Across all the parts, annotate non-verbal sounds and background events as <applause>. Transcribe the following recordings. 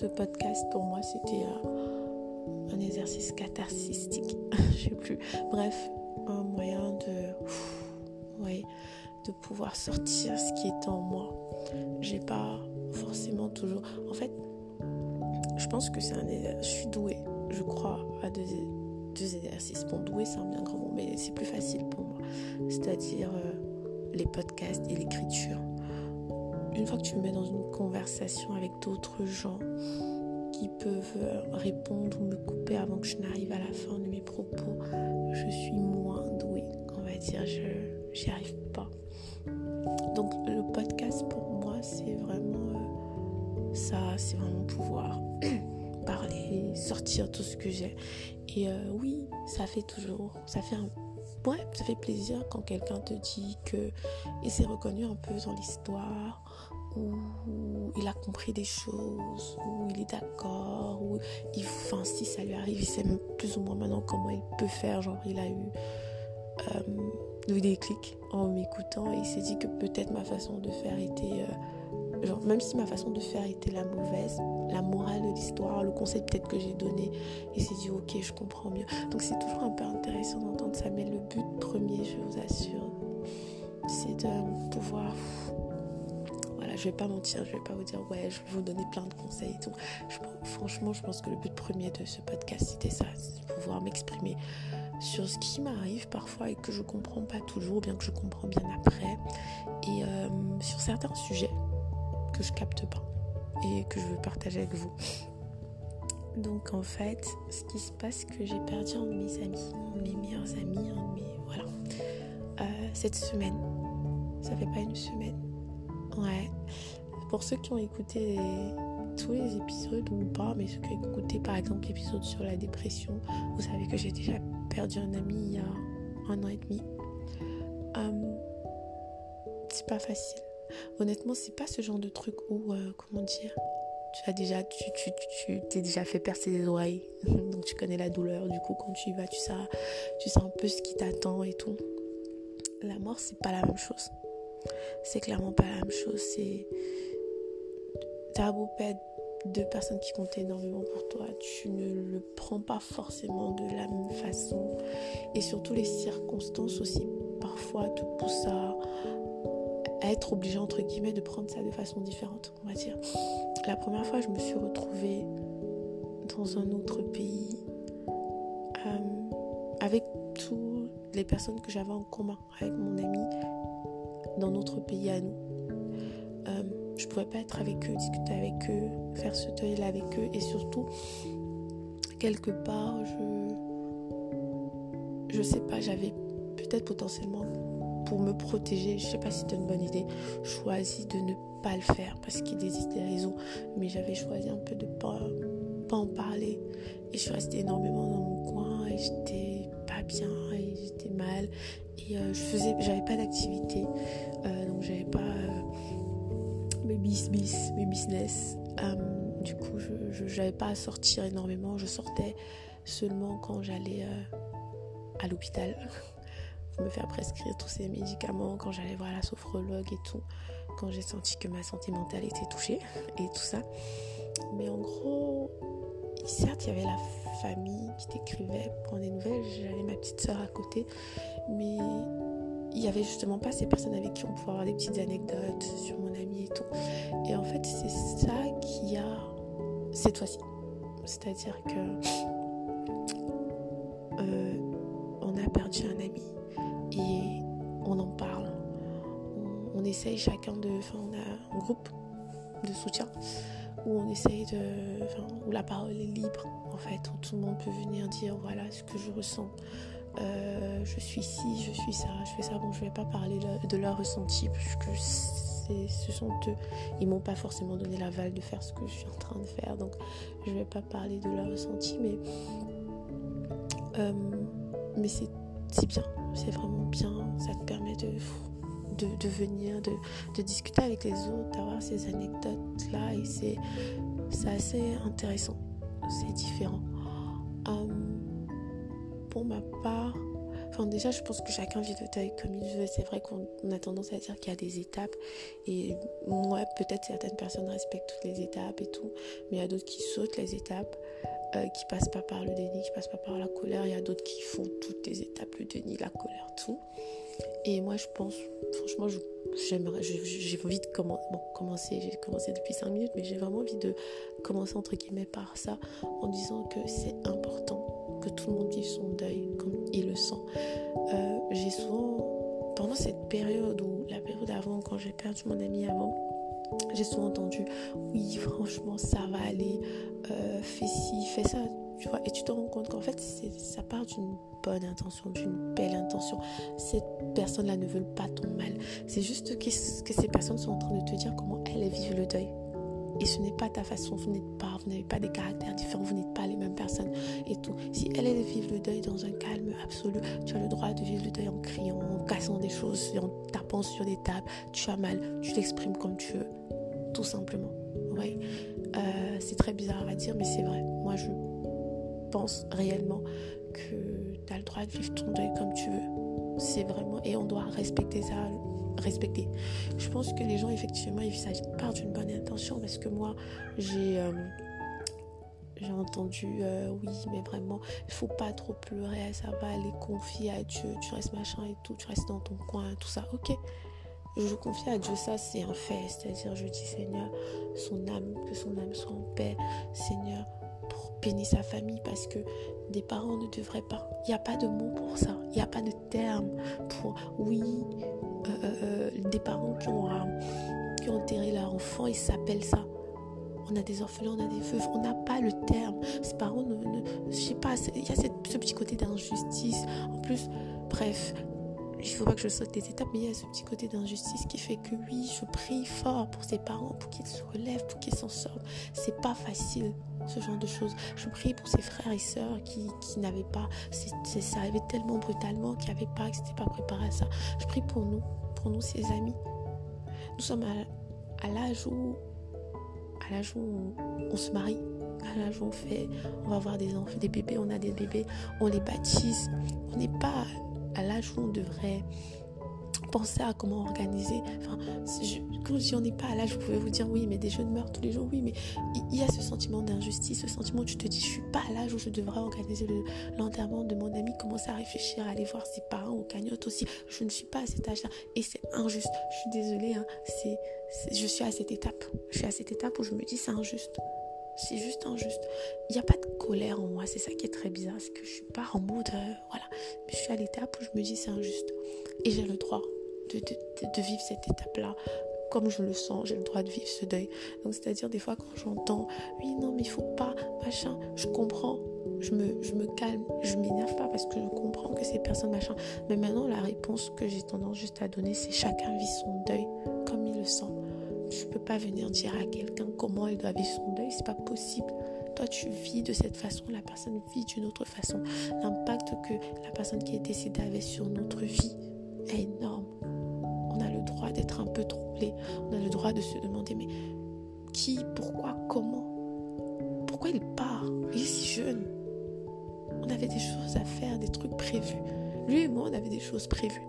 ce podcast pour moi c'était euh, un exercice catharsistique. <laughs> je sais plus. Bref, un moyen de, ouais, de pouvoir sortir ce qui est en moi. J'ai pas forcément toujours. En fait, je pense que c'est un. Je suis douée, je crois, à deux, exercices. Bon, douée, c'est un bien grand mot, mais c'est plus facile pour moi. C'est-à-dire euh, les podcasts et l'écriture. Une fois que tu me mets dans une conversation avec d'autres gens qui peuvent euh, répondre ou me couper avant que je n'arrive à la fin de mes propos, je suis moins douée, on va dire. Je n'y arrive pas. Donc le podcast pour moi, c'est vraiment euh, ça, c'est vraiment pouvoir <coughs> parler, sortir tout ce que j'ai. Et euh, oui, ça fait toujours, ça fait Ouais, ça fait plaisir quand quelqu'un te dit que il s'est reconnu un peu dans l'histoire, ou il a compris des choses, ou il est d'accord, ou il, enfin, si ça lui arrive, il sait plus ou moins maintenant comment il peut faire. Genre, il a eu euh, des clics en m'écoutant et il s'est dit que peut-être ma façon de faire était. Euh, genre, même si ma façon de faire était la mauvaise, la morale de l'histoire, le conseil peut-être que j'ai donné, il s'est dit ok, je comprends mieux. Donc c'est toujours un peu intéressant d'entendre ça, mais le but premier, je vous assure, c'est de pouvoir je vais pas mentir, je vais pas vous dire ouais, je vais vous donner plein de conseils et tout. franchement, je pense que le but premier de ce podcast c'était ça, c'est de pouvoir m'exprimer sur ce qui m'arrive parfois et que je comprends pas toujours, bien que je comprends bien après, et euh, sur certains sujets que je capte pas et que je veux partager avec vous. Donc en fait, ce qui se passe, c'est que j'ai perdu un de mes amis, un de mes meilleurs amis, un de mes voilà, euh, cette semaine. Ça fait pas une semaine. Ouais. Pour ceux qui ont écouté tous les épisodes ou pas, mais ceux qui ont écouté par exemple l'épisode sur la dépression, vous savez que j'ai déjà perdu un ami il y a un an et demi. Hum, c'est pas facile. Honnêtement, c'est pas ce genre de truc où, euh, comment dire, tu as déjà, tu, tu, tu, t'es déjà fait percer les oreilles, <laughs> donc tu connais la douleur. Du coup, quand tu y vas, tu sais, tu sais un peu ce qui t'attend et tout. La mort, c'est pas la même chose. C'est clairement pas la même chose. C'est, t'as beau perdre deux personnes qui comptent énormément pour toi, tu ne le prends pas forcément de la même façon. Et surtout les circonstances aussi parfois te poussent à, être obligé entre guillemets de prendre ça de façon différente, on va dire. La première fois, je me suis retrouvée dans un autre pays euh, avec toutes les personnes que j'avais en commun avec mon ami dans notre pays à nous. Euh, je pouvais pas être avec eux, discuter avec eux, faire ce deuil-là avec eux et surtout, quelque part, je. Je sais pas, j'avais peut-être potentiellement pour me protéger, je sais pas si c'est une bonne idée, choisi de ne pas le faire parce qu'il existe des raisons, mais j'avais choisi un peu de pas, pas en parler et je suis restée énormément dans mon coin et j'étais pas bien et j'étais mal et euh, je faisais, j'avais pas d'activité, euh, donc j'avais pas mes business, mes business. Euh, du coup, je n'avais pas à sortir énormément. Je sortais seulement quand j'allais euh, à l'hôpital <laughs> me faire prescrire tous ces médicaments, quand j'allais voir la sophrologue et tout, quand j'ai senti que ma santé mentale était touchée et tout ça. Mais en gros, certes, il y avait la qui t'écrivait pour des nouvelles, j'avais ma petite soeur à côté, mais il y avait justement pas ces personnes avec qui on pouvait avoir des petites anecdotes sur mon ami et tout. Et en fait, c'est ça qui a cette fois-ci. C'est-à-dire que euh, on a perdu un ami et on en parle. On, essaye chacun de. Enfin, on a un groupe de soutien où on essaye de. La parole est libre en fait, où tout le monde peut venir dire voilà ce que je ressens. Euh, je suis ci, je suis ça, je fais ça. Bon, je vais pas parler de leur ressenti parce que ce sont eux. Ils m'ont pas forcément donné l'aval de faire ce que je suis en train de faire, donc je vais pas parler de leur ressenti, mais euh, mais c'est bien, c'est vraiment bien. Ça te permet de de, venir, de, discuter avec les autres, d'avoir ces anecdotes là et c'est assez intéressant. C'est différent. Euh, pour ma part, enfin déjà je pense que chacun vit le deuil comme il veut. C'est vrai qu'on a tendance à dire qu'il y a des étapes et moi peut-être certaines personnes respectent toutes les étapes et tout, mais il y a d'autres qui sautent les étapes. Euh, qui passent pas par le déni, qui passent pas par la colère. Il y a d'autres qui font toutes les étapes, le déni, la colère, tout. Et moi, je pense, franchement, j'ai envie de commencer, bon, commencer, j'ai commencé depuis 5 minutes, mais j'ai vraiment envie de commencer, entre guillemets, par ça, en disant que c'est important que tout le monde vive son deuil comme il le sent. Euh, j'ai souvent, pendant cette période ou la période avant, quand j'ai perdu mon ami avant, j'ai souvent entendu, oui, franchement, ça va aller, euh, fais ci, fais ça, tu vois, et tu te rends compte qu'en fait, ça part d'une bonne intention, d'une belle intention. Cette personne-là ne veut pas ton mal. C'est juste que, ces personnes sont en train de te dire comment elles vivent le deuil. Et ce n'est pas ta façon, vous n'êtes pas, vous n'avez pas des caractères différents, vous n'êtes pas les mêmes personnes et tout. Si elles, elles vivent le deuil dans un calme absolu, tu as le droit de vivre le deuil en criant, en cassant des choses, en tapant sur des tables. Tu as mal, tu l'exprimes comme tu veux, tout simplement. Ouais. Euh, c'est très bizarre à dire, mais c'est vrai. Moi, je pense réellement que tu as le droit de vivre ton deuil comme tu veux. C'est vraiment. Et on doit respecter ça. Respecter. Je pense que les gens, effectivement, ils s'agit part d'une bonne intention parce que moi, j'ai. Euh, j'ai entendu, euh, oui, mais vraiment, il faut pas trop pleurer, ça va aller confier à Dieu, tu restes machin et tout, tu restes dans ton coin, tout ça, ok. Je confie à Dieu, ça c'est un fait, c'est-à-dire je dis Seigneur, son âme, que son âme soit en paix, Seigneur, bénir sa famille parce que des parents ne devraient pas. Il n'y a pas de mot pour ça. Il n'y a pas de terme pour oui. Euh, euh, euh, des parents qui ont, qui ont enterré leur enfant, ils s'appellent ça. On a des orphelins, on a des veuves, on n'a pas le terme. Ces parents ne, ne je sais pas, il y a ce petit côté d'injustice. En plus, bref, il ne faut pas que je saute des étapes, mais il y a ce petit côté d'injustice qui fait que oui, je prie fort pour ses parents, pour qu'ils se relèvent, pour qu'ils s'en sortent. C'est pas facile, ce genre de choses. Je prie pour ses frères et sœurs qui, qui n'avaient pas, ça arrivait tellement brutalement, qu'ils n'avaient pas, qu'ils n'étaient pas préparés à ça. Je prie pour nous, pour nous, ses amis. Nous sommes à, l'âge où, à l'âge où on, se marie à l'âge où on fait, on va avoir des enfants, des bébés, on a des bébés, on les baptise. On n'est pas à l'âge où on devrait penser à comment organiser. Enfin, quand je dis on n'est pas à l'âge, vous pouvez vous dire oui, mais des jeunes meurent tous les jours, oui, mais il y a ce sentiment d'injustice, ce sentiment où tu te dis je suis pas à l'âge où je devrais organiser l'enterrement de mon ami, commencer à réfléchir, aller voir ses parents au cagnotte aussi. Je ne suis pas à cet âge-là et c'est injuste. Je suis désolée, hein, c'est, je suis à cette étape. Je suis à cette étape où je me dis c'est injuste. C'est juste injuste. Il n'y a pas de colère en moi. C'est ça qui est très bizarre. C'est que je suis pas en mode. Euh, voilà. Mais je suis à l'étape où je me dis c'est injuste. Et j'ai le droit de, vivre cette étape-là comme je le sens. J'ai le droit de vivre ce deuil. Donc, c'est-à-dire, des fois, quand j'entends oui, non, mais il faut pas, machin, je comprends. Je me, je me calme. Je m'énerve pas parce que je comprends que ces personnes, machin. Mais maintenant, la réponse que j'ai tendance juste à donner, c'est chacun vit son deuil comme il le sent. Je peux pas venir dire à quelqu'un comment elle doit vivre son deuil, c'est pas possible. Toi, tu vis de cette façon, la personne vit d'une autre façon. L'impact que la personne qui est décédée avait sur notre vie est énorme. On a le droit d'être un peu troublé. On a le droit de se demander mais qui, pourquoi, comment Pourquoi il part? Il est si jeune. On avait des choses à faire, des trucs prévus. Lui et moi, on avait des choses prévues.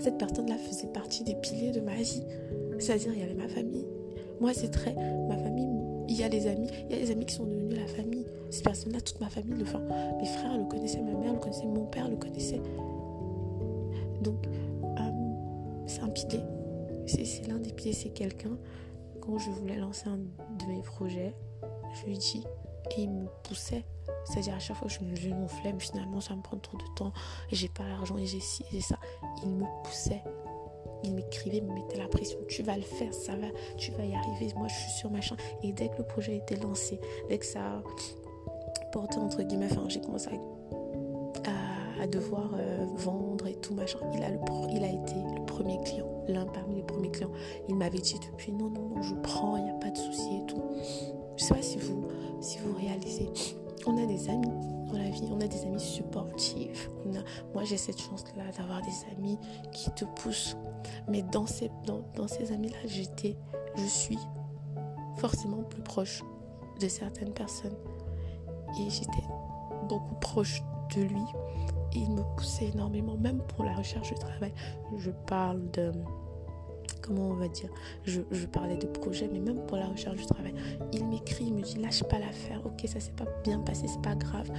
Cette personne-là faisait partie des piliers de ma vie. C'est-à-dire, il y avait ma famille. Moi, c'est très. Ma famille, il y a les amis. Il y a les amis qui sont devenus la famille. Ces personnes-là, toute ma famille, le, enfin, mes frères le connaissaient, ma mère le connaissait, mon père le connaissait. Donc, c'est un pilier. C'est l'un des piliers, c'est quelqu'un. Quand je voulais lancer un de mes projets, je lui dis, et il me poussait. C'est-à-dire à chaque fois que je me levais mon flemme, finalement ça me prend trop de temps, j'ai pas l'argent, et j'ai ci, et ça. Il me poussait il m'écrivait, me mettait la pression. Tu vas le faire, ça va, tu vas y arriver. Moi, je suis sur machin. Et dès que le projet était lancé, dès que ça a porté entre guillemets, enfin, j'ai commencé à, devoir euh, vendre et tout machin. Il a, le, il a été le premier client, l'un parmi les premiers clients. Il m'avait dit depuis non, non, non, je prends, il n'y a pas de souci et tout. Je sais pas si vous, si vous réalisez. On a des amis dans la vie, on a des amis supportifs. Moi, j'ai cette chance-là d'avoir des amis qui te poussent. Mais dans ces, dans, dans ces amis-là, j'étais, je suis forcément plus proche de certaines personnes. Et j'étais beaucoup proche de lui. Il me poussait énormément, même pour la recherche de travail. Je parle de comment on va dire, je, parlais de projet, mais même pour la recherche du travail, il m'écrit, il me dit lâche pas l'affaire, ok, ça s'est pas bien passé, c'est pas grave,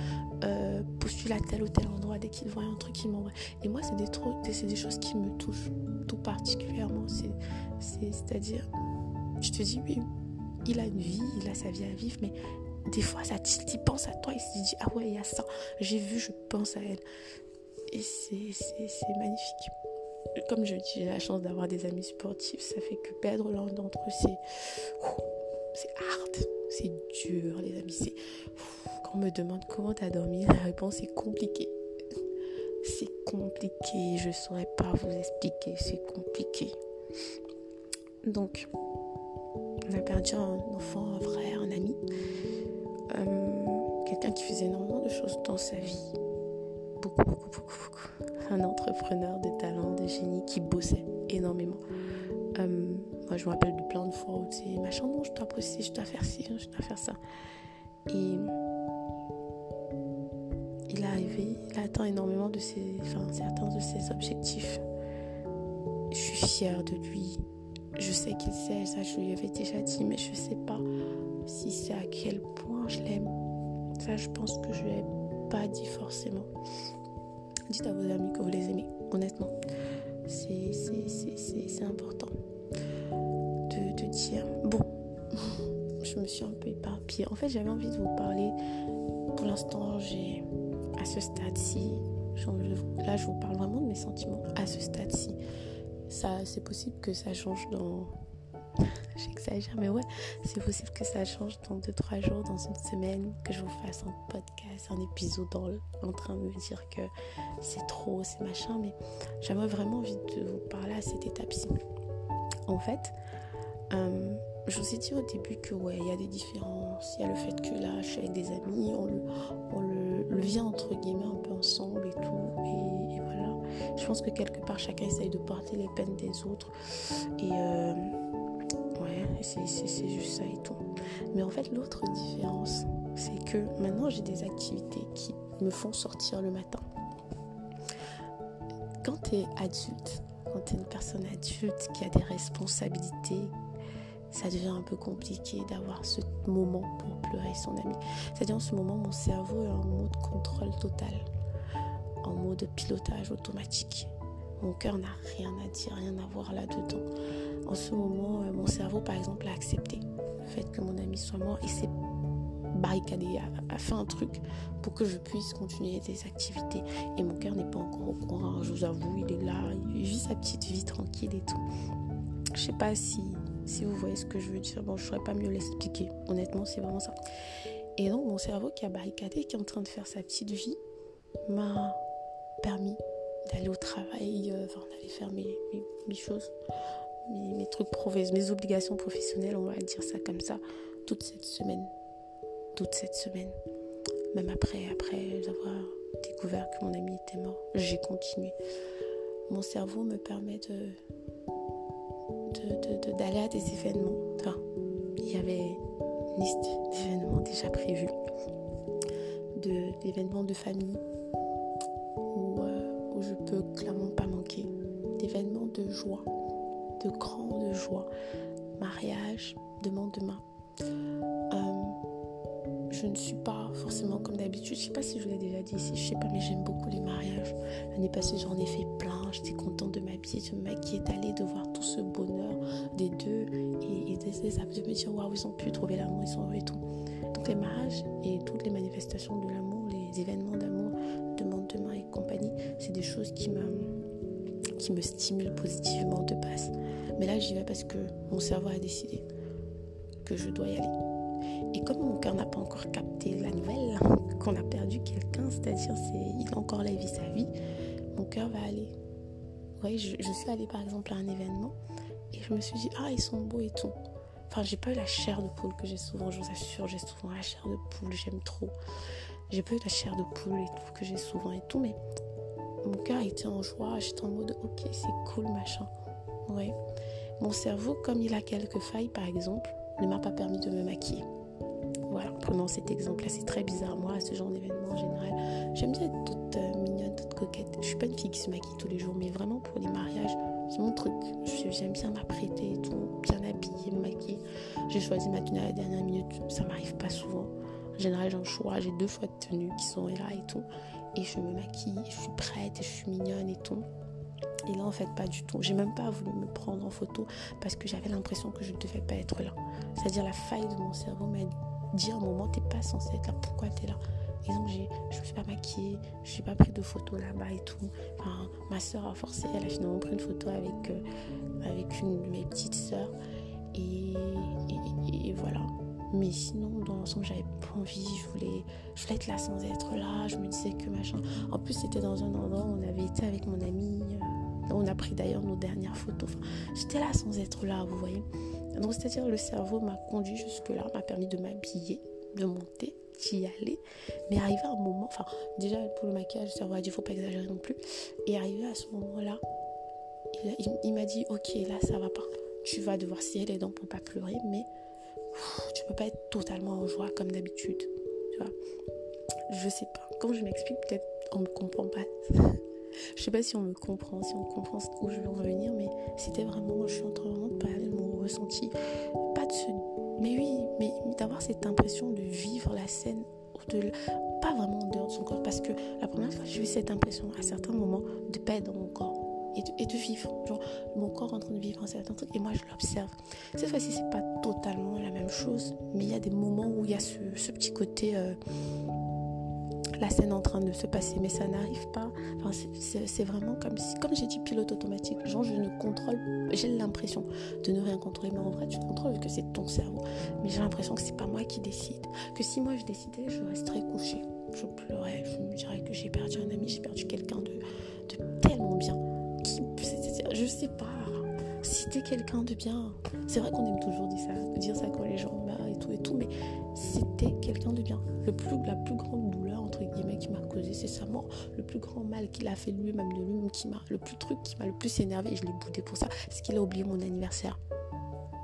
euh, postule à tel ou tel endroit, dès qu'il voit un truc, il m'envoie. Et moi, c'est des, c'est des choses qui me touchent tout particulièrement. C'est-à-dire, je te dis, oui, il a une vie, il a sa vie à vivre, mais des fois, ça il pense à toi, il se dit, ah ouais, il y a ça, j'ai vu, je pense à elle. Et c'est magnifique comme je dis, j'ai la chance d'avoir des amis sportifs. Ça fait que perdre l'un d'entre eux, c'est. Hard. C'est dur, les amis. C'est. Quand on me demande comment t'as dormi, la réponse est compliquée. C'est compliqué. Je ne saurais pas vous expliquer. C'est compliqué. Donc, on a perdu un enfant, un frère, un ami. Euh, quelqu'un qui faisait énormément de choses dans sa vie. Beaucoup, beaucoup, beaucoup, beaucoup un entrepreneur de talent, de génie qui bossait énormément. Euh, moi, je me rappelle de plein de fois où tu machin, non, je dois bosser, je dois faire ci, je dois faire ça. Et il est arrivé, il a atteint énormément de ses, enfin, certains de ses objectifs. Je suis fière de lui. Je sais qu'il sait, ça je lui avais déjà dit, mais je sais pas si c'est à quel point je l'aime. Ça, je pense que je lui ai pas dit forcément. Dites à vos amis que vous les aimez, honnêtement. C'est important de, de dire, bon, <laughs> je me suis un peu éparpillée. En fait, j'avais envie de vous parler. Pour l'instant, j'ai, à ce stade-ci, là, je vous parle vraiment de mes sentiments. À ce stade-ci, ça, c'est possible que ça change dans J'exagère, mais ouais, c'est possible que ça change dans 2-3 jours, dans une semaine, que je vous fasse un podcast, un épisode en train de me dire que c'est trop, c'est machin, mais j'avais vraiment envie de vous parler à cette étape-ci. En fait, euh, je vous ai dit au début que ouais, il y a des différences, il y a le fait que là, je suis avec des amis, on le, vit entre guillemets un peu ensemble et tout, et, voilà. Je pense que quelque part, chacun essaye de porter les peines des autres, et euh, c'est juste ça et tout. Mais en fait, l'autre différence, c'est que maintenant j'ai des activités qui me font sortir le matin. Quand tu es adulte, quand tu es une personne adulte qui a des responsabilités, ça devient un peu compliqué d'avoir ce moment pour pleurer son ami. C'est-à-dire en ce moment, mon cerveau est en mode contrôle total, en mode pilotage automatique. Mon cœur n'a rien à dire, rien à voir là-dedans. En ce moment, euh, mon cerveau, par exemple, a accepté le fait que mon ami soit mort et s'est barricadé, a, fait un truc pour que je puisse continuer des activités. Et mon cœur n'est pas encore au courant, je vous avoue, il est là, il vit sa petite vie tranquille et tout. Je sais pas si, si vous voyez ce que je veux dire. Bon, je saurais pas mieux l'expliquer. Honnêtement, c'est vraiment ça. Et donc, mon cerveau qui a barricadé, qui est en train de faire sa petite vie, m'a permis d'aller au travail, euh, enfin d'aller faire mes, choses, mes, trucs professionnels, mes obligations professionnelles, on va dire ça comme ça, toute cette semaine. Toute cette semaine. Même après, après avoir découvert que mon ami était mort, j'ai continué. Mon cerveau me permet de d'aller à des événements. Enfin, il y avait une liste d'événements déjà prévus, d'événements de famille, je peux clairement pas manquer. D'événements de joie, de grande joie. Mariage, demande demain. Euh, je ne suis pas forcément comme d'habitude. Je sais pas si je vous l'ai déjà dit ici, je sais pas, mais j'aime beaucoup les mariages. L'année passée, j'en ai fait plein. J'étais contente de m'habiller, de me maquiller, de voir tout ce bonheur des deux et, et de, de me dire waouh, ils ont pu trouver l'amour, ils ont et tout. Donc les mariages et toutes les manifestations de l'amour, les événements d'amour, demain et compagnie, c'est des choses qui me, qui me stimulent positivement de base. Mais là, j'y vais parce que mon cerveau a décidé que je dois y aller. Et comme mon cœur n'a pas encore capté la nouvelle, <laughs> qu'on a perdu quelqu'un, c'est-à-dire c'est, il a encore la vie, sa vie, mon cœur va aller. Oui, je, je, suis allée par exemple à un événement et je me suis dit, ah, ils sont beaux et tout. Enfin, j'ai pas eu la chair de poule que j'ai souvent, je vous assure, j'ai souvent la chair de poule, j'aime trop. J'ai pas eu la chair de poule et tout que j'ai souvent et tout, mais mon cœur était en joie. J'étais en mode ok, c'est cool, machin. Ouais. Mon cerveau, comme il a quelques failles, par exemple, ne m'a pas permis de me maquiller. Voilà, prenons cet exemple-là, c'est très bizarre. Moi, ce genre d'événement en général, j'aime bien être toute euh, mignonne, toute coquette. Je suis pas une fille qui se maquille tous les jours, mais vraiment pour les mariages, c'est mon truc. J'aime bien m'apprêter et tout, bien habiller, me maquiller. J'ai choisi ma tenue à la dernière minute, ça m'arrive pas souvent. En général, j'en choix, j'ai deux fois de tenues qui sont là et tout. Et je me maquille, je suis prête, et je suis mignonne et tout. Et là, en fait, pas du tout. J'ai même pas voulu me prendre en photo parce que j'avais l'impression que je ne devais pas être là. C'est-à-dire la faille de mon cerveau m'a dit à un moment, t'es pas censé être là, pourquoi t'es là? Et donc, je me suis pas maquillée, je n'ai pas pris de photos là-bas et tout. Enfin, ma soeur a forcé, elle a finalement pris une photo avec, euh, avec une de mes petites soeurs. Et, voilà. Mais sinon, dans l'ensemble, j'avais pas envie. Je voulais, je voulais être là sans être là. Je me disais que machin. En plus, c'était dans un endroit où on avait été avec mon ami. Euh, on a pris d'ailleurs nos dernières photos. J'étais là sans être là, vous voyez. Donc, c'est-à-dire, le cerveau m'a conduit jusque-là, m'a permis de m'habiller, de monter y aller. Mais arrivé à un moment, enfin, déjà pour le maquillage, le cerveau a dit faut pas exagérer non plus. Et arrivé à ce moment-là, il, m'a dit ok, là ça va pas. Tu vas devoir serrer les dents pour pas pleurer, mais tu peux pas être totalement en joie comme d'habitude. Tu vois Je sais pas. Quand je m'explique, peut-être on me comprend pas. <laughs> je sais pas si on me comprend, si on comprend où je veux en venir, mais c'était vraiment, je suis en train de parler de mon ressenti. Pas de ce mais oui, mais, d'avoir cette impression de vivre la scène, de, pas vraiment en dehors de son corps. Parce que la première fois, j'ai eu cette impression à certains moments de pas être dans mon corps. Et de, vivre. Mon corps en train de vivre un certain truc et moi je l'observe. Cette fois-ci, c'est pas totalement la même chose, mais il y a des moments où il y a ce, petit côté. Euh, la scène en train de se passer, mais ça n'arrive pas. Enfin, c'est vraiment comme si, comme j'ai dit, pilote automatique. Genre, je ne contrôle, j'ai l'impression de ne rien contrôler, mais en vrai, tu contrôles que c'est ton cerveau. Mais j'ai l'impression que c'est pas moi qui décide. Que si moi je décidais, je resterais couchée. Je pleurais, je me dirais que j'ai perdu un ami, j'ai perdu quelqu'un de tellement bien. Je sais pas. Si t'es quelqu'un de bien, c'est vrai qu'on aime toujours dire ça, dire ça quand les gens meurent et tout et tout, mais c'était quelqu'un de bien. Le plus, la plus grande douleur qui m'a causé, c'est sa mort. Le plus grand mal qu'il a fait lui-même de lui-même, qui m'a, le plus truc qui m'a le plus énervé, et je l'ai boudé pour ça, c'est qu'il a oublié mon anniversaire.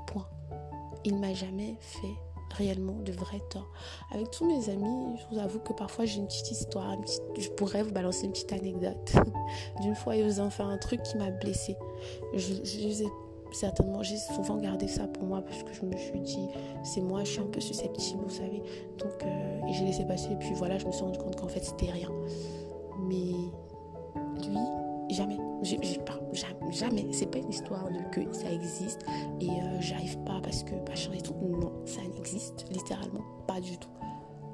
Point. Il m'a jamais fait réellement de vrai tort. Avec tous mes amis, je vous avoue que parfois j'ai une petite histoire, je pourrais vous balancer une petite anecdote. <laughs> D'une fois, ils ont fait un truc qui m'a blessée. Je, je, certainement, j'ai souvent gardé ça pour moi parce que je me suis dit, c'est moi, je suis un peu susceptible, vous savez. Donc, euh, j'ai laissé passer. Et puis voilà, je me suis rendu compte qu'en fait, c'était rien. Mais lui, jamais. Pas, jamais, jamais. C'est pas une histoire de que ça existe et euh, j'arrive pas parce que machin et tout. Non, ça n'existe littéralement pas du tout.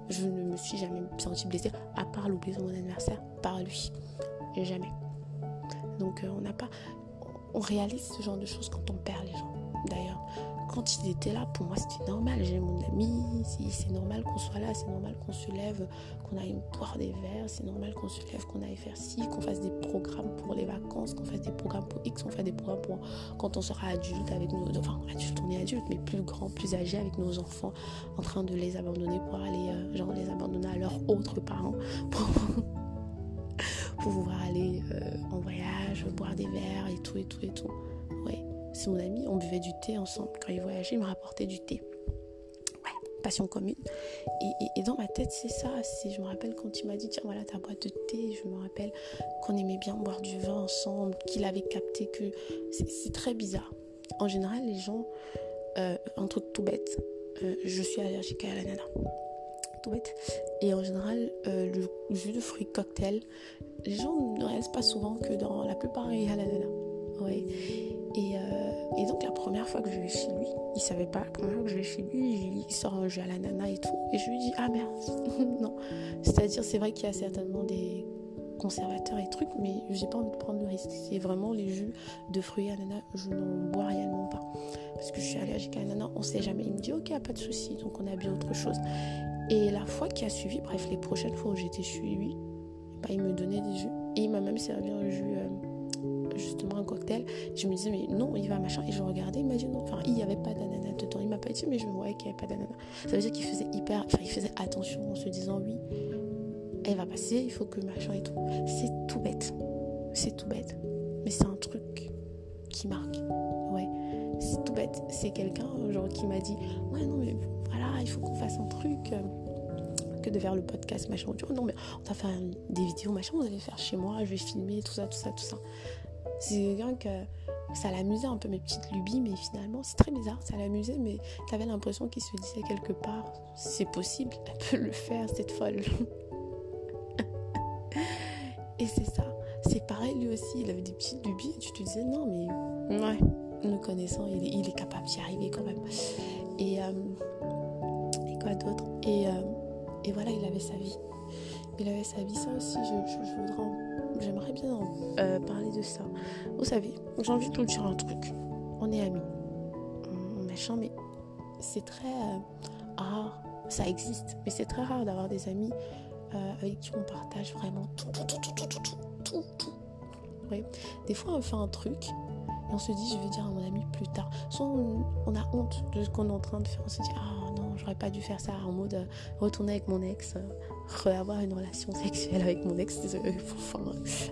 Je ne me suis jamais sentie blessée, à part l'oublier de mon anniversaire, par lui. Jamais. Donc euh, on n'a pas on réalise ce genre de choses quand on perd les gens. D'ailleurs, quand il était là, pour moi, c'était normal. J'ai mon ami, c'est normal qu'on soit là, c'est normal qu'on se lève, qu'on aille boire des verres, c'est normal qu'on se lève, qu'on aille faire ci, qu'on fasse des programmes pour les vacances, qu'on fasse des programmes pour X, qu'on fasse des programmes pour quand on sera adulte avec nos. Enfin, adulte, on est adulte, mais plus grand, plus âgé avec nos enfants, en train de les abandonner pour aller, euh, genre, les abandonner à leurs autres parents. <laughs> Pour pouvoir aller euh, en voyage, boire des verres et tout et tout et tout. C'est mon ami, on buvait du thé ensemble. Quand il voyageait, il me rapportait du thé. Ouais, passion commune. Et, dans ma tête, c'est ça. Je me rappelle quand il m'a dit, tiens, voilà ta boîte de thé. Je me rappelle qu'on aimait bien boire du vin ensemble, qu'il avait capté que c'est très bizarre. En général, les gens, euh, un truc tout bête, euh, je suis allergique à la nana. Tout bête. Et en général, le jus de fruits cocktail, les gens ne restent pas souvent que dans la plupart il y a la nana. Ouais. Et, euh, et, donc la première fois que je vais chez lui, il savait pas, la première fois que je vais chez lui, il sort un jeu à la nana et tout. Et je lui dis, ah merde, <laughs> non. C'est-à-dire, c'est vrai qu'il y a certainement des conservateurs et trucs, mais j'ai pas envie de prendre le risque. C'est vraiment les jus de fruits à nana, je n'en bois réellement pas. Parce que je suis allergique à la nana, on sait jamais. Il me dit, ok, pas de souci, donc on a bien autre chose. Et la fois qui a suivi, bref, les prochaines fois où j'étais chez lui, bah, il me donnait des jus. Et il m'a même servi un jus, euh, justement un cocktail. Je me disais, mais non, il va machin. Et je regardais, il m'a dit non. Enfin, il n'y avait pas d'ananas dedans. Il m'a pas dit, mais je voyais qu'il n'y avait pas d'ananas. Ça veut dire qu'il faisait hyper. Enfin, il faisait attention en se disant, oui, elle va passer, il faut que machin et tout. C'est tout bête. C'est tout bête. Mais c'est un truc qui marque. Ouais. c'est tout bête. C'est quelqu'un genre qui m'a dit Ouais, non, mais voilà, il faut qu'on fasse un truc. que de faire le podcast, machin. Oh, non, mais on va faire des vidéos, machin, vous allez faire chez moi, je vais filmer, tout ça, tout ça, tout ça. C'est quelqu'un que ça l'amusait un peu mes petites lubies, mais finalement, c'est très bizarre, ça l'amusait, mais t'avais l'impression qu'il se disait quelque part C'est possible, elle peut le faire, cette folle. <laughs> Et c'est ça. C'est pareil, lui aussi, il avait des petites lubies. Et tu te disais, non, mais ouais, nous connaissant, il est, il est capable d'y arriver quand même. Et, euh, et quoi d'autre? Et, euh, et voilà, il avait sa vie. Il avait sa vie, ça aussi, je, voudrais, j'aimerais bien euh, parler de ça. Vous savez, j'ai envie de vous dire un truc. On est amis, machin, mais c'est très rare. Ça existe, mais c'est très rare d'avoir des amis avec qui on partage vraiment tout, tout, tout, tout, tout, tout, tout. Des fois, on fait un truc et on se dit, je vais dire à mon ami plus tard. Soit on, a honte de ce qu'on est en train de faire. On se dit, ah j'aurais pas dû faire ça en mode euh, retourner avec mon ex, euh, avoir une relation <laughs> sexuelle avec mon ex, enfin,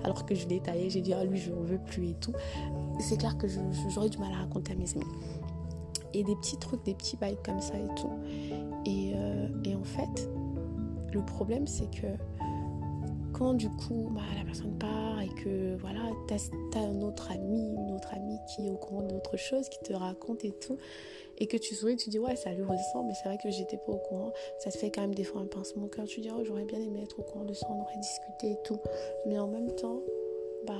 alors que je l'ai taillé, j'ai dit, ah lui, je ne veux plus et tout. C'est clair que j'aurais du mal à raconter à mes amis. Et des petits trucs, des petits bails comme ça et tout. Euh, et en fait, le problème, c'est que quand du coup bah, la personne part et que voilà, tu as, un autre ami, une autre amie qui est au courant d'autre chose, qui te raconte et tout, et que tu souris, tu dis ouais, ça lui ressemble, mais c'est vrai que j'étais pas au courant, ça te fait quand même des fois un pincement au cœur. Tu dis oh, j'aurais bien aimé être au courant de ça, on aurait discuté et tout, mais en même temps, bah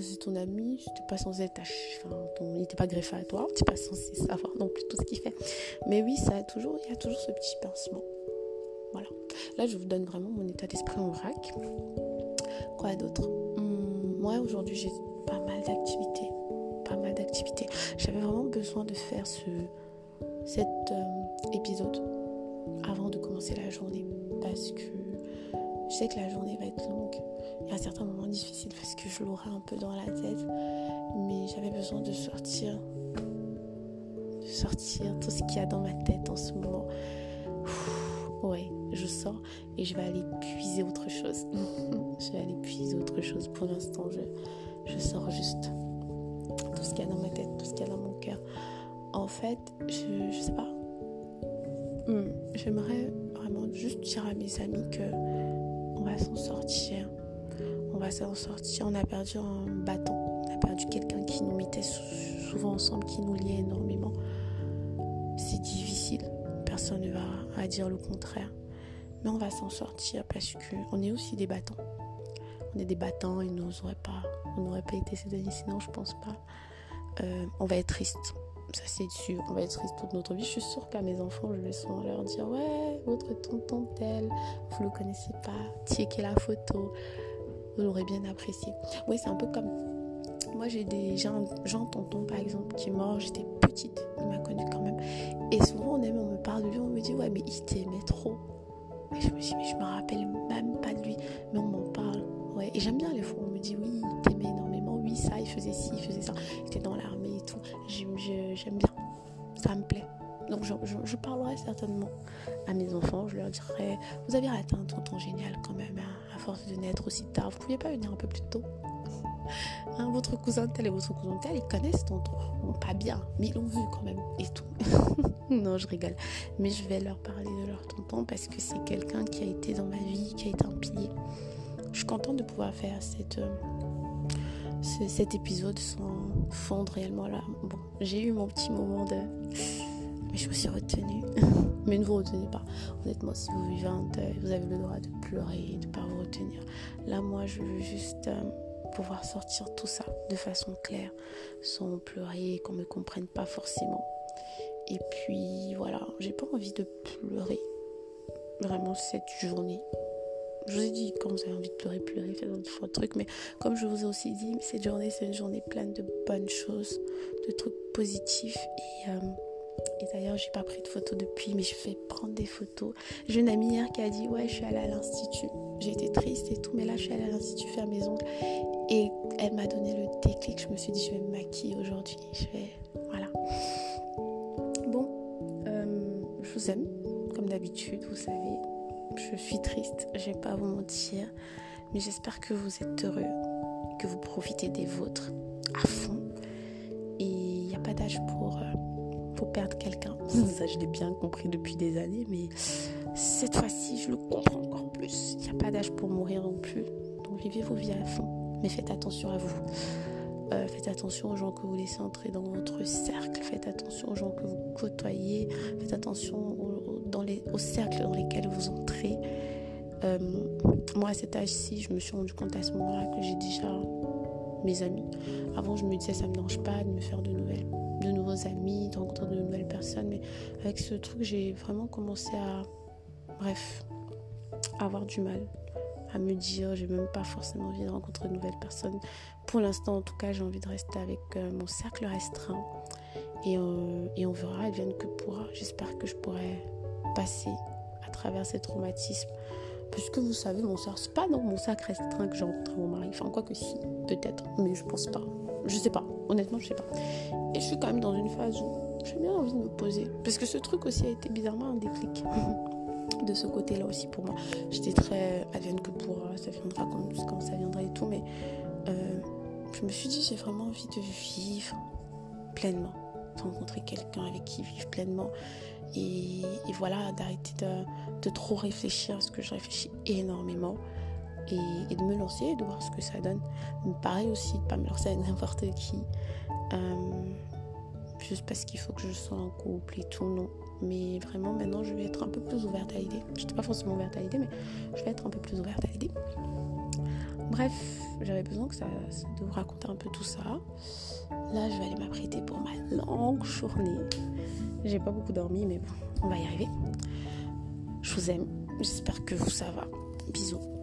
c'est ton ami, n'es pas censé être enfin, il n'était pas greffé à toi, tu n'es pas censé savoir non plus tout ce qu'il fait. Mais oui, ça a toujours, il y a toujours ce petit pincement. Voilà. Là, je vous donne vraiment mon état d'esprit en vrac. Quoi d'autre? Hmm, Moi, aujourd'hui, j'ai pas mal d'activités. Pas mal d'activités. J'avais vraiment besoin de faire ce, cet euh, épisode avant de commencer la journée. Parce que je sais que la journée va être longue. Il y a certains moments difficiles parce que je l'aurai un peu dans la tête. Mais j'avais besoin de sortir. De sortir tout ce qu'il y a dans ma tête en ce moment. Je sors et je vais aller puiser autre chose. <laughs> je vais aller puiser autre chose. Pour l'instant, je, je sors juste tout ce qu'il y a dans ma tête, tout ce qu'il y a dans mon cœur. En fait, je, je sais pas. Hmm, j'aimerais vraiment juste dire à mes amis que on va s'en sortir. On va s'en sortir. On a perdu un bâton. On a perdu quelqu'un qui nous mettait souvent ensemble, qui nous liait énormément. C'est difficile personne ne va dire le contraire. Mais on va s'en sortir parce qu'on est aussi des battants. On est des battants et nous pas, on n'aurait pas été ces années sinon, je pense pas. Euh, on va être triste. Ça, c'est sûr. On va être triste toute notre vie. Je suis sûre qu'à mes enfants, je vais souvent leur dire Ouais, votre tonton tel, vous le connaissez pas, checkez la photo. Vous l'aurez bien apprécié. Oui, c'est un peu comme moi, j'ai des gens, Jean Tonton par exemple, qui est mort, j'étais petite, il m'a connue quand même. Et souvent, on, aime, on me parle de lui, on me dit, ouais, mais il t'aimait trop. Et je me dis, mais je me rappelle même pas de lui, mais on m'en parle. Ouais. Et j'aime bien les fois, on me dit, oui, il t'aimait énormément, oui, ça, il faisait ci, il faisait ça, il était dans l'armée et tout. J'aime bien, ça me plaît. Donc je, parlerai certainement à mes enfants, je leur dirai, vous avez raté un tonton génial quand même, hein, à force de naître aussi tard, vous pouviez pas venir un peu plus tôt? Hein, votre cousin tel et votre cousin tel, ils connaissent tonton. Bon, pas bien, mais ils l'ont vu quand même et tout. <laughs> non, je rigole. Mais je vais leur parler de leur tonton parce que c'est quelqu'un qui a été dans ma vie, qui a été un pilier. Je suis contente de pouvoir faire cette, euh, cet épisode sans fondre réellement là. Bon, j'ai eu mon petit moment de. Mais je me suis retenue. <laughs> Mais ne vous retenez pas. Honnêtement, si vous vivez un deuil, vous avez le droit de pleurer, de ne pas vous retenir. Là, moi, je veux juste. Euh, pouvoir sortir tout ça de façon claire, sans pleurer, qu'on me comprenne pas forcément. Et puis voilà, j'ai pas envie de pleurer vraiment cette journée. Je vous ai dit, quand vous avez envie de pleurer, pleurer, faites un truc. Mais comme je vous ai aussi dit, cette journée, c'est une journée pleine de bonnes choses, de trucs positifs. Et, euh, et d'ailleurs, j'ai pas pris de photos depuis, mais je vais prendre des photos. J'ai une amie hier qui a dit Ouais, je suis allée à l'institut. J'ai été triste et tout, mais là, je suis allée à l'institut faire mes ongles. Et elle m'a donné le déclic. Je me suis dit, je vais me maquiller aujourd'hui. Je vais. Voilà. Bon, euh, je vous aime, comme d'habitude, vous savez. Je suis triste, je vais pas vous mentir. Mais j'espère que vous êtes heureux, que vous profitez des vôtres à fond. Et il n'y a a pas d'âge pour, euh, pour perdre quelqu'un. <laughs> Ça, je l'ai bien compris depuis des années, mais cette fois-ci, je le comprends encore plus. Il n'y a pas d'âge pour mourir non plus. Donc vivez vos vies à fond, mais faites attention à vous. Euh, faites attention aux gens que vous laissez entrer dans votre cercle. Faites attention aux gens que vous côtoyez. Faites attention aux, cercles dans lesquels vous entrez. Euh, moi, à cet âge-ci, je me suis rendu compte à ce moment-là que j'ai déjà mes amis. Avant, je me disais, ça me dérange pas de me faire de nouvelles, de nouveaux amis, de rencontrer de nouvelles personnes. Mais avec ce truc, j'ai vraiment commencé à, bref, avoir du mal à me dire, j'ai même pas forcément envie de rencontrer de nouvelles personnes. Pour l'instant, en tout cas, j'ai envie de rester avec euh, mon cercle restreint. Et, euh, et on verra, vienne que pourra. J'espère que je pourrai passer à travers ces traumatismes Puisque vous savez, mon soeur, c'est pas dans mon sac restreint que j'ai rencontré mon mari. Enfin, quoi que si, peut-être, mais je pense pas. Je sais pas, honnêtement, je sais pas. Et je suis quand même dans une phase où j'ai bien envie de me poser. Parce que ce truc aussi a été bizarrement un déclic. <laughs> de ce côté-là aussi pour moi. J'étais très advienne que pour ça viendra quand, ça viendra et tout, mais euh, je me suis dit j'ai vraiment envie de vivre pleinement, rencontrer quelqu'un avec qui vivre pleinement. Et, voilà, d'arrêter de, trop réfléchir, parce que je réfléchis énormément. Et, de me lancer et de voir ce que ça donne. Pareil aussi, de ne pas me lancer avec n'importe qui. Euh, juste parce qu'il faut que je sois en couple et tout, non. Mais vraiment, maintenant, je vais être un peu plus ouverte à l'idée. Je n'étais pas forcément ouverte à l'idée, mais je vais être un peu plus ouverte à l'idée. Bref, j'avais besoin que ça, de vous raconter un peu tout ça. Là, je vais aller m'apprêter pour ma longue journée. J'ai pas beaucoup dormi, mais bon, on va y arriver. Je vous aime. J'espère que vous ça va. Bisous.